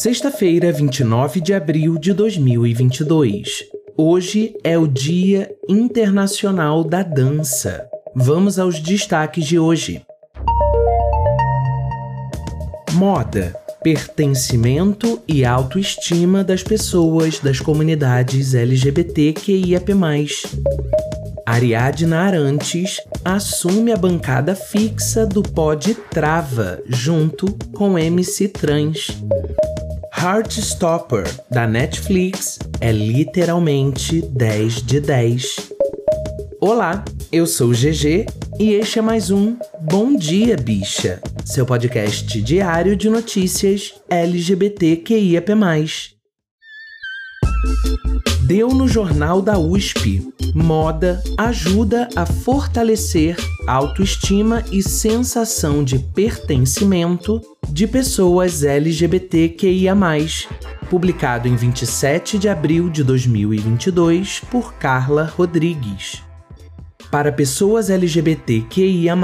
Sexta-feira, 29 de abril de 2022. Hoje é o Dia Internacional da Dança. Vamos aos destaques de hoje. Moda, pertencimento e autoestima das pessoas das comunidades LGBTQIAP+. Ariadna Arantes assume a bancada fixa do Pod Trava, junto com MC Trans. Heartstopper, da Netflix, é literalmente 10 de 10. Olá, eu sou o GG e este é mais um Bom Dia Bicha, seu podcast diário de notícias LGBTQIAP+. Deu no Jornal da USP. Moda ajuda a fortalecer autoestima e sensação de pertencimento de pessoas LGBTQIA+, publicado em 27 de abril de 2022 por Carla Rodrigues. Para pessoas LGBTQIA+,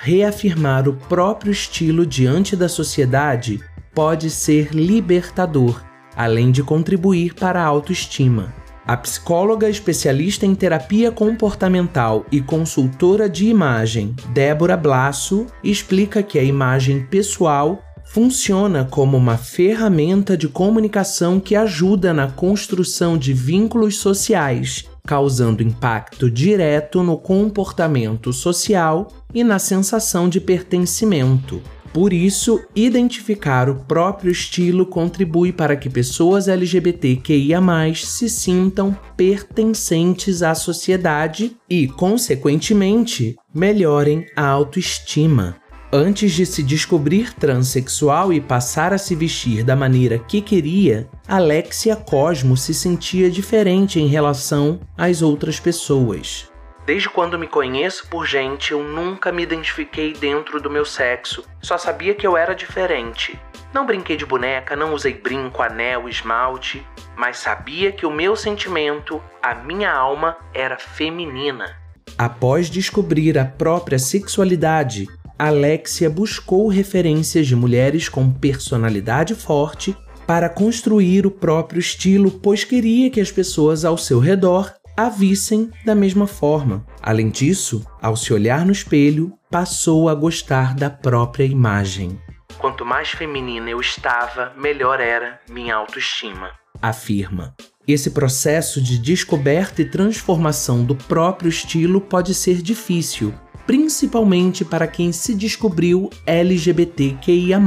reafirmar o próprio estilo diante da sociedade pode ser libertador, além de contribuir para a autoestima. A psicóloga especialista em terapia comportamental e consultora de imagem, Débora Blasso, explica que a imagem pessoal funciona como uma ferramenta de comunicação que ajuda na construção de vínculos sociais, causando impacto direto no comportamento social e na sensação de pertencimento. Por isso, identificar o próprio estilo contribui para que pessoas LGBTQIA se sintam pertencentes à sociedade e, consequentemente, melhorem a autoestima. Antes de se descobrir transexual e passar a se vestir da maneira que queria, Alexia Cosmo se sentia diferente em relação às outras pessoas. Desde quando me conheço por gente, eu nunca me identifiquei dentro do meu sexo. Só sabia que eu era diferente. Não brinquei de boneca, não usei brinco, anel, esmalte, mas sabia que o meu sentimento, a minha alma, era feminina. Após descobrir a própria sexualidade, Alexia buscou referências de mulheres com personalidade forte para construir o próprio estilo, pois queria que as pessoas ao seu redor a vissem da mesma forma. Além disso, ao se olhar no espelho, passou a gostar da própria imagem. Quanto mais feminina eu estava, melhor era minha autoestima, afirma. Esse processo de descoberta e transformação do próprio estilo pode ser difícil, principalmente para quem se descobriu LGBTQIA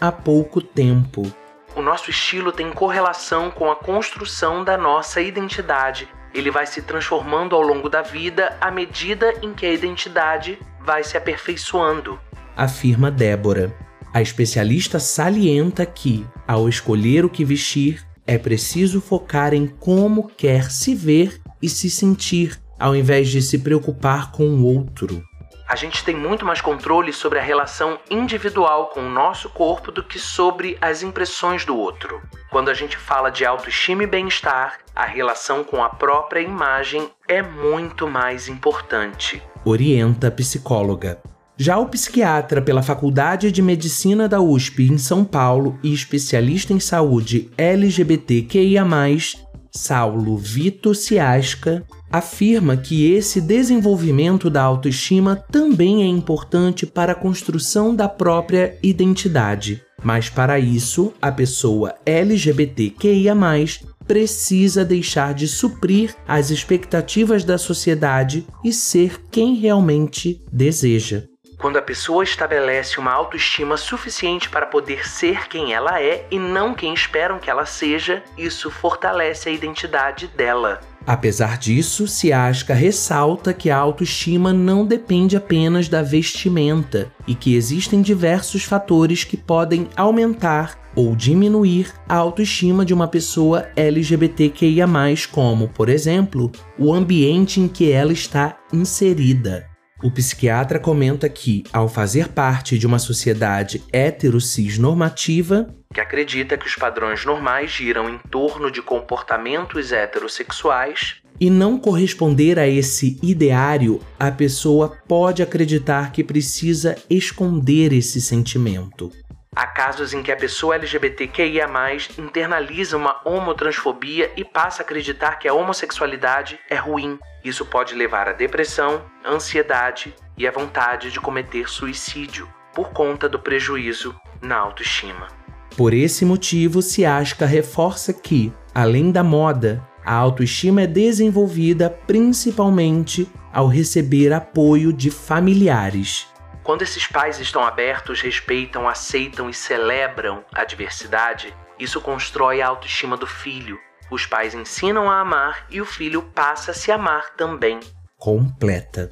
há pouco tempo. O nosso estilo tem correlação com a construção da nossa identidade ele vai se transformando ao longo da vida à medida em que a identidade vai se aperfeiçoando, afirma Débora. A especialista salienta que, ao escolher o que vestir, é preciso focar em como quer se ver e se sentir, ao invés de se preocupar com o outro a gente tem muito mais controle sobre a relação individual com o nosso corpo do que sobre as impressões do outro. Quando a gente fala de autoestima e bem-estar, a relação com a própria imagem é muito mais importante. Orienta a psicóloga. Já o psiquiatra pela Faculdade de Medicina da USP em São Paulo e especialista em saúde LGBTQIA, Saulo Vito Ciasca, afirma que esse desenvolvimento da autoestima também é importante para a construção da própria identidade. Mas para isso, a pessoa LGBTQIA, precisa deixar de suprir as expectativas da sociedade e ser quem realmente deseja. Quando a pessoa estabelece uma autoestima suficiente para poder ser quem ela é e não quem esperam que ela seja, isso fortalece a identidade dela. Apesar disso, Siaska ressalta que a autoestima não depende apenas da vestimenta e que existem diversos fatores que podem aumentar ou diminuir a autoestima de uma pessoa LGBTQIA, como, por exemplo, o ambiente em que ela está inserida. O psiquiatra comenta que, ao fazer parte de uma sociedade hetero-cis normativa, que acredita que os padrões normais giram em torno de comportamentos heterossexuais, e não corresponder a esse ideário, a pessoa pode acreditar que precisa esconder esse sentimento. Há casos em que a pessoa LGBTQIA, internaliza uma homotransfobia e passa a acreditar que a homossexualidade é ruim. Isso pode levar à depressão, ansiedade e à vontade de cometer suicídio por conta do prejuízo na autoestima. Por esse motivo, Siaska reforça que, além da moda, a autoestima é desenvolvida principalmente ao receber apoio de familiares. Quando esses pais estão abertos, respeitam, aceitam e celebram a diversidade, isso constrói a autoestima do filho. Os pais ensinam a amar e o filho passa a se amar também. Completa.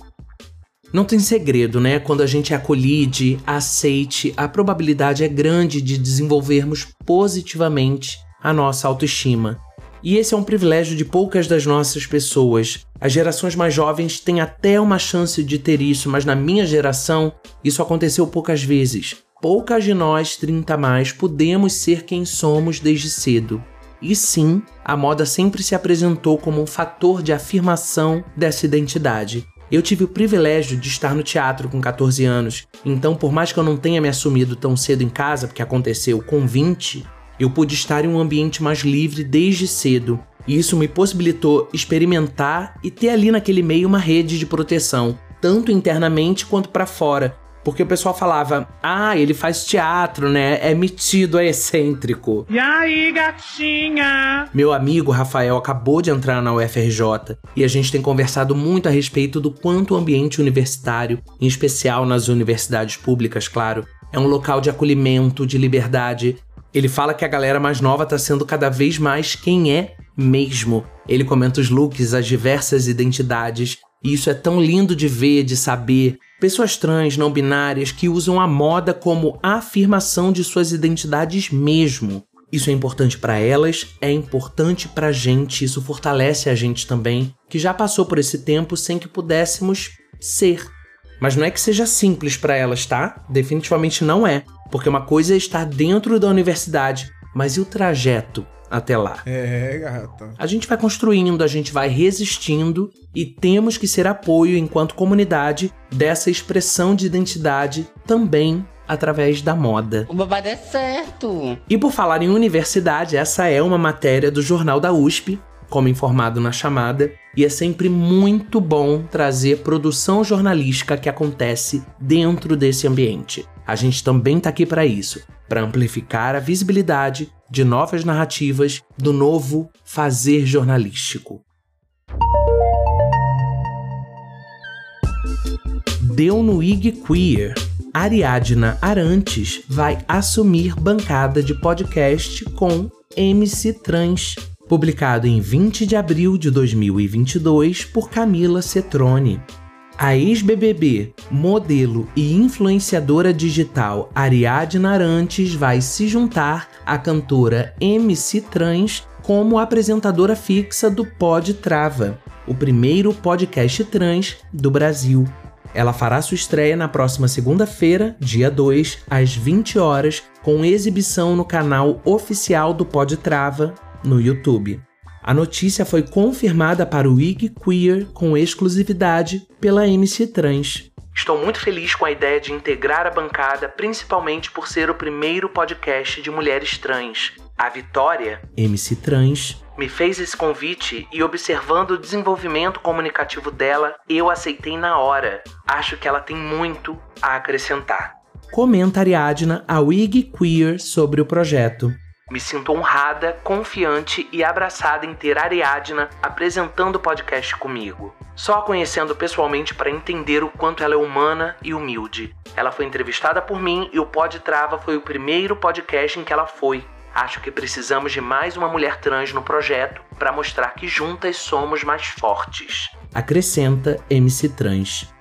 Não tem segredo, né? Quando a gente acolhide, aceite, a probabilidade é grande de desenvolvermos positivamente a nossa autoestima. E esse é um privilégio de poucas das nossas pessoas. As gerações mais jovens têm até uma chance de ter isso, mas na minha geração isso aconteceu poucas vezes. Poucas de nós, 30 mais, podemos ser quem somos desde cedo. E sim, a moda sempre se apresentou como um fator de afirmação dessa identidade. Eu tive o privilégio de estar no teatro com 14 anos, então, por mais que eu não tenha me assumido tão cedo em casa, porque aconteceu com 20, eu pude estar em um ambiente mais livre desde cedo, e isso me possibilitou experimentar e ter ali naquele meio uma rede de proteção, tanto internamente quanto para fora. Porque o pessoal falava, ah, ele faz teatro, né? É metido, é excêntrico. E aí, gatinha? Meu amigo Rafael acabou de entrar na UFRJ e a gente tem conversado muito a respeito do quanto o ambiente universitário, em especial nas universidades públicas, claro, é um local de acolhimento, de liberdade ele fala que a galera mais nova tá sendo cada vez mais quem é mesmo. Ele comenta os looks, as diversas identidades, e isso é tão lindo de ver, de saber. Pessoas trans, não binárias, que usam a moda como afirmação de suas identidades mesmo. Isso é importante para elas, é importante pra gente, isso fortalece a gente também, que já passou por esse tempo sem que pudéssemos ser. Mas não é que seja simples para elas, tá? Definitivamente não é. Porque uma coisa é estar dentro da universidade, mas e o trajeto até lá? É, gata. A gente vai construindo, a gente vai resistindo e temos que ser apoio enquanto comunidade dessa expressão de identidade também através da moda. O babado é certo. E por falar em universidade, essa é uma matéria do Jornal da USP, como informado na chamada, e é sempre muito bom trazer produção jornalística que acontece dentro desse ambiente. A gente também está aqui para isso, para amplificar a visibilidade de novas narrativas do novo fazer jornalístico. Deu no IG Queer. Ariadna Arantes vai assumir bancada de podcast com MC Trans, publicado em 20 de abril de 2022 por Camila Cetrone. A ex-BBB, modelo e influenciadora digital Ariadna Arantes vai se juntar à cantora MC Trans como apresentadora fixa do Pod Trava, o primeiro podcast trans do Brasil. Ela fará sua estreia na próxima segunda-feira, dia 2, às 20 horas, com exibição no canal oficial do Pod Trava no YouTube. A notícia foi confirmada para o IG Queer com exclusividade pela MC Trans. Estou muito feliz com a ideia de integrar a bancada, principalmente por ser o primeiro podcast de mulheres trans. A Vitória, MC Trans, me fez esse convite e, observando o desenvolvimento comunicativo dela, eu aceitei na hora. Acho que ela tem muito a acrescentar. Comenta Ariadna ao IG Queer sobre o projeto. Me sinto honrada, confiante e abraçada em ter Ariadna apresentando o podcast comigo. Só a conhecendo pessoalmente para entender o quanto ela é humana e humilde. Ela foi entrevistada por mim e o Pod Trava foi o primeiro podcast em que ela foi. Acho que precisamos de mais uma mulher trans no projeto para mostrar que juntas somos mais fortes. Acrescenta MC Trans.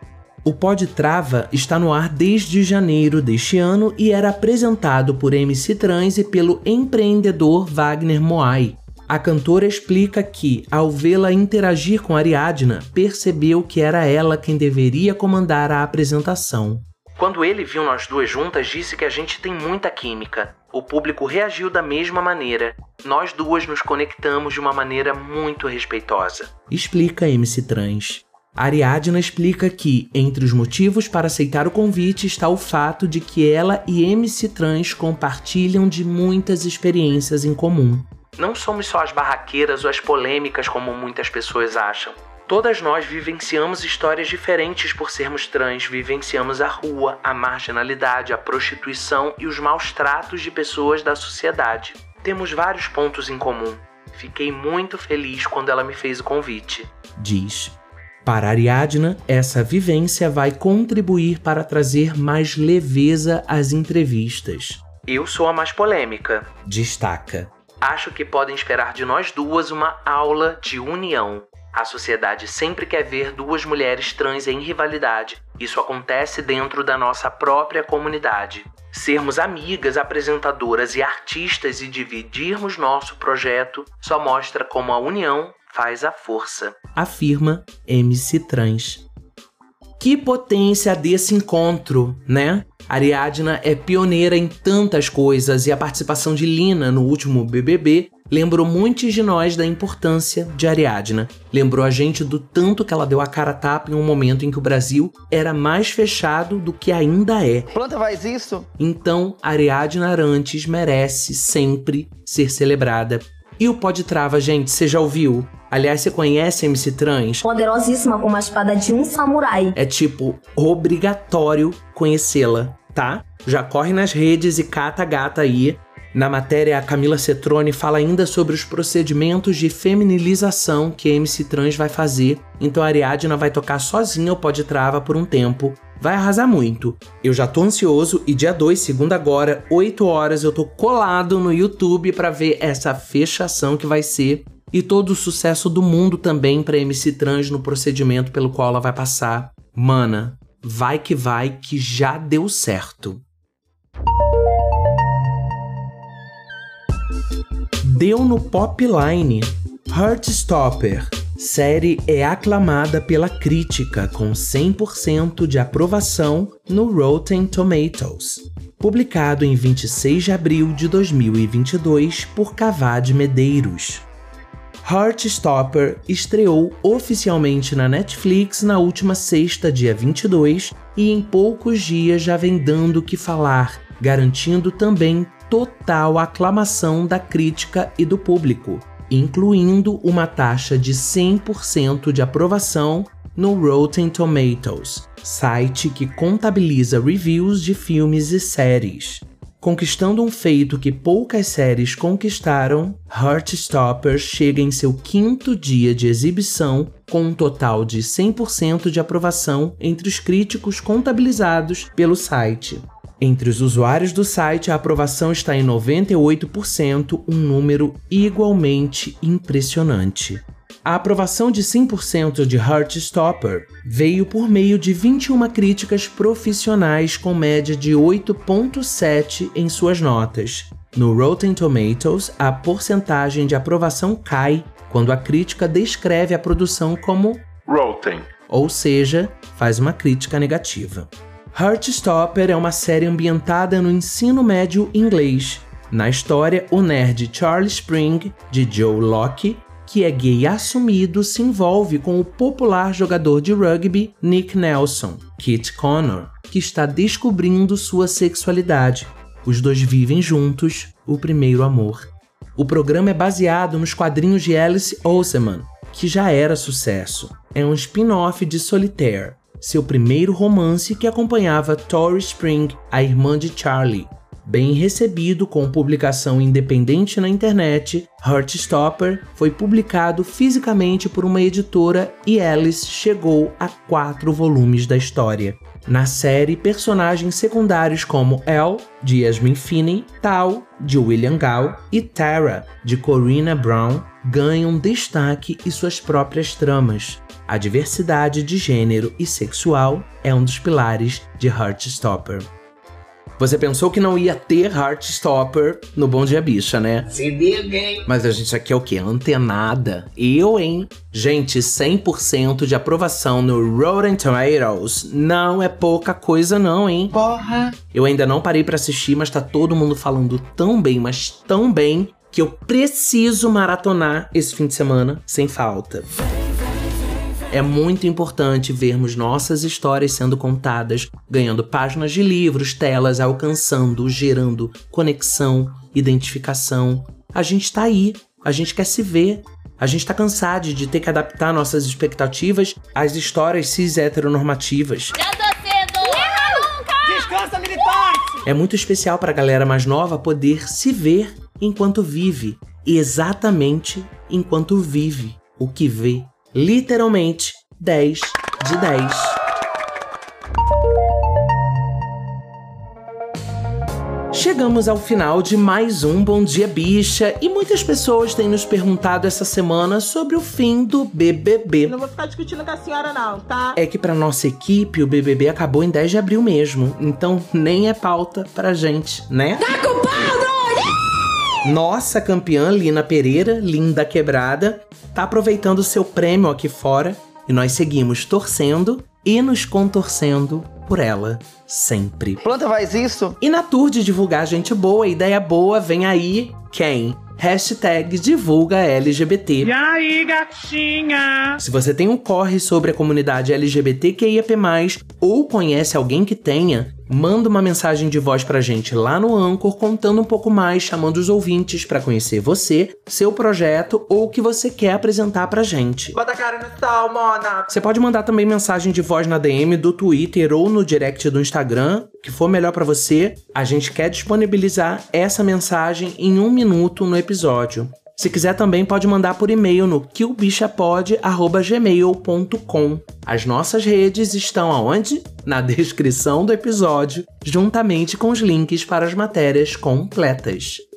O Pod Trava está no ar desde janeiro deste ano e era apresentado por MC Trans e pelo empreendedor Wagner Moai. A cantora explica que, ao vê-la interagir com Ariadna, percebeu que era ela quem deveria comandar a apresentação. Quando ele viu nós duas juntas, disse que a gente tem muita química. O público reagiu da mesma maneira. Nós duas nos conectamos de uma maneira muito respeitosa. Explica MC Trans. Ariadna explica que, entre os motivos para aceitar o convite está o fato de que ela e MC Trans compartilham de muitas experiências em comum. Não somos só as barraqueiras ou as polêmicas como muitas pessoas acham. Todas nós vivenciamos histórias diferentes por sermos trans, vivenciamos a rua, a marginalidade, a prostituição e os maus tratos de pessoas da sociedade. Temos vários pontos em comum. Fiquei muito feliz quando ela me fez o convite. Diz para Ariadna, essa vivência vai contribuir para trazer mais leveza às entrevistas. Eu sou a mais polêmica, destaca. Acho que podem esperar de nós duas uma aula de união. A sociedade sempre quer ver duas mulheres trans em rivalidade. Isso acontece dentro da nossa própria comunidade. Sermos amigas, apresentadoras e artistas e dividirmos nosso projeto só mostra como a união faz a força, afirma MC Trans. Que potência desse encontro, né? Ariadna é pioneira em tantas coisas e a participação de Lina no último BBB lembrou muitos de nós da importância de Ariadna. Lembrou a gente do tanto que ela deu a cara a tapa em um momento em que o Brasil era mais fechado do que ainda é. Planta faz isso? Então, Ariadna Arantes merece sempre ser celebrada. E o Pode Trava, gente, você já ouviu? Aliás, você conhece MC Trans? Poderosíssima como a espada de um samurai. É tipo obrigatório conhecê-la, tá? Já corre nas redes e cata a gata aí. Na matéria, a Camila Cetrone fala ainda sobre os procedimentos de feminilização que a MC Trans vai fazer. Então a Ariadna vai tocar sozinha o Pode Trava por um tempo. Vai arrasar muito. Eu já tô ansioso e dia 2, segunda agora, 8 horas, eu tô colado no YouTube para ver essa fechação que vai ser e todo o sucesso do mundo também para MC Trans no procedimento pelo qual ela vai passar. Mana, vai que vai que já deu certo. Deu no Popline. Heartstopper. Série é aclamada pela crítica com 100% de aprovação no Rotten Tomatoes. Publicado em 26 de abril de 2022 por Cavad Medeiros. Heartstopper estreou oficialmente na Netflix na última sexta, dia 22, e em poucos dias já vem dando o que falar, garantindo também total aclamação da crítica e do público, incluindo uma taxa de 100% de aprovação no Rotten Tomatoes, site que contabiliza reviews de filmes e séries. Conquistando um feito que poucas séries conquistaram, Heartstopper chega em seu quinto dia de exibição com um total de 100% de aprovação entre os críticos contabilizados pelo site. Entre os usuários do site, a aprovação está em 98%, um número igualmente impressionante. A aprovação de 100% de Heartstopper veio por meio de 21 críticas profissionais com média de 8.7 em suas notas. No Rotten Tomatoes, a porcentagem de aprovação cai quando a crítica descreve a produção como Rotten, ou seja, faz uma crítica negativa. Heartstopper é uma série ambientada no ensino médio inglês. Na história, o nerd Charlie Spring, de Joe Locke, que é gay assumido, se envolve com o popular jogador de rugby Nick Nelson, Kit Connor, que está descobrindo sua sexualidade. Os dois vivem juntos o primeiro amor. O programa é baseado nos quadrinhos de Alice Oseman, que já era sucesso. É um spin-off de Solitaire, seu primeiro romance que acompanhava Tori Spring, a irmã de Charlie, Bem recebido com publicação independente na internet, Heartstopper foi publicado fisicamente por uma editora e Alice chegou a quatro volumes da história. Na série, personagens secundários como Elle, de Yasmin Finney, Tal, de William Gall, e Tara, de Corina Brown, ganham destaque e suas próprias tramas. A diversidade de gênero e sexual é um dos pilares de Heartstopper. Você pensou que não ia ter Heartstopper no Bom Dia Bicha, né? Se liga, hein? Mas a gente aqui é o quê? Antenada. Eu, hein? Gente, 100% de aprovação no Rotten Tomatoes não é pouca coisa não, hein? Porra! Eu ainda não parei pra assistir, mas tá todo mundo falando tão bem, mas tão bem, que eu preciso maratonar esse fim de semana sem falta. É muito importante vermos nossas histórias sendo contadas, ganhando páginas de livros, telas, alcançando, gerando conexão, identificação. A gente tá aí, a gente quer se ver. A gente tá cansado de ter que adaptar nossas expectativas às histórias cis heteronormativas. Descansa, militante! É muito especial pra galera mais nova poder se ver enquanto vive, exatamente enquanto vive o que vê. Literalmente 10 de 10. Chegamos ao final de mais um Bom Dia Bicha e muitas pessoas têm nos perguntado essa semana sobre o fim do BBB. Não vou ficar discutindo com a senhora, não, tá? É que pra nossa equipe o BBB acabou em 10 de abril mesmo, então nem é pauta pra gente, né? Tá Nossa campeã Lina Pereira, linda quebrada, tá aproveitando seu prêmio aqui fora e nós seguimos torcendo e nos contorcendo por ela sempre. Planta faz isso? E na tour de divulgar gente boa, ideia boa, vem aí quem? Hashtag divulga LGBT. E aí, gatinha? Se você tem um corre sobre a comunidade LGBTQIAP+, ou conhece alguém que tenha, manda uma mensagem de voz pra gente lá no Anchor contando um pouco mais, chamando os ouvintes pra conhecer você, seu projeto ou o que você quer apresentar pra gente. Bota a cara no sol, mona. Você pode mandar também mensagem de voz na DM do Twitter ou no direct do Instagram, que for melhor pra você. A gente quer disponibilizar essa mensagem em um minuto no episódio. Se quiser também pode mandar por e-mail no killbichapod@gmail.com. As nossas redes estão aonde? Na descrição do episódio, juntamente com os links para as matérias completas.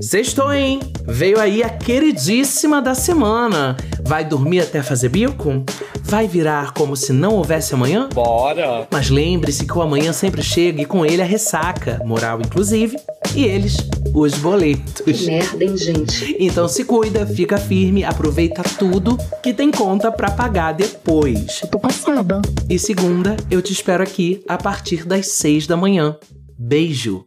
Sextou, hein? Veio aí a queridíssima da semana. Vai dormir até fazer bico? Vai virar como se não houvesse amanhã? Bora! Mas lembre-se que o amanhã sempre chega e com ele a ressaca, moral inclusive, e eles, os boletos. Merda, hein, gente? Então se cuida, fica firme, aproveita tudo que tem conta pra pagar depois. Tô passada. E segunda, eu te espero aqui a partir das seis da manhã. Beijo!